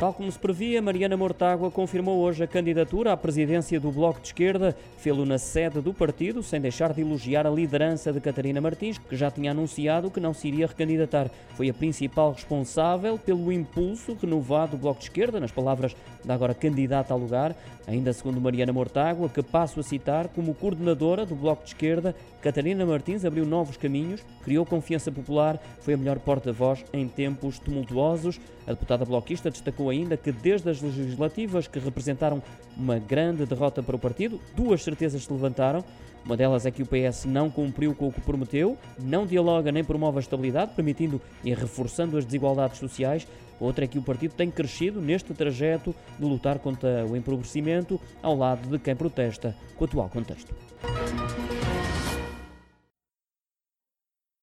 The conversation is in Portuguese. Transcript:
Tal como se previa, Mariana Mortágua confirmou hoje a candidatura à presidência do Bloco de Esquerda, fê-lo na sede do partido, sem deixar de elogiar a liderança de Catarina Martins, que já tinha anunciado que não se iria recandidatar. Foi a principal responsável pelo impulso renovado do Bloco de Esquerda, nas palavras da agora candidata ao lugar, ainda segundo Mariana Mortágua, que passo a citar, como coordenadora do Bloco de Esquerda, Catarina Martins abriu novos caminhos, criou confiança popular, foi a melhor porta-voz em tempos tumultuosos. A deputada bloquista destacou ainda que desde as legislativas que representaram uma grande derrota para o partido, duas certezas se levantaram. Uma delas é que o PS não cumpriu com o que prometeu, não dialoga nem promove a estabilidade, permitindo e reforçando as desigualdades sociais. Outra é que o partido tem crescido neste trajeto de lutar contra o empobrecimento ao lado de quem protesta com o atual contexto.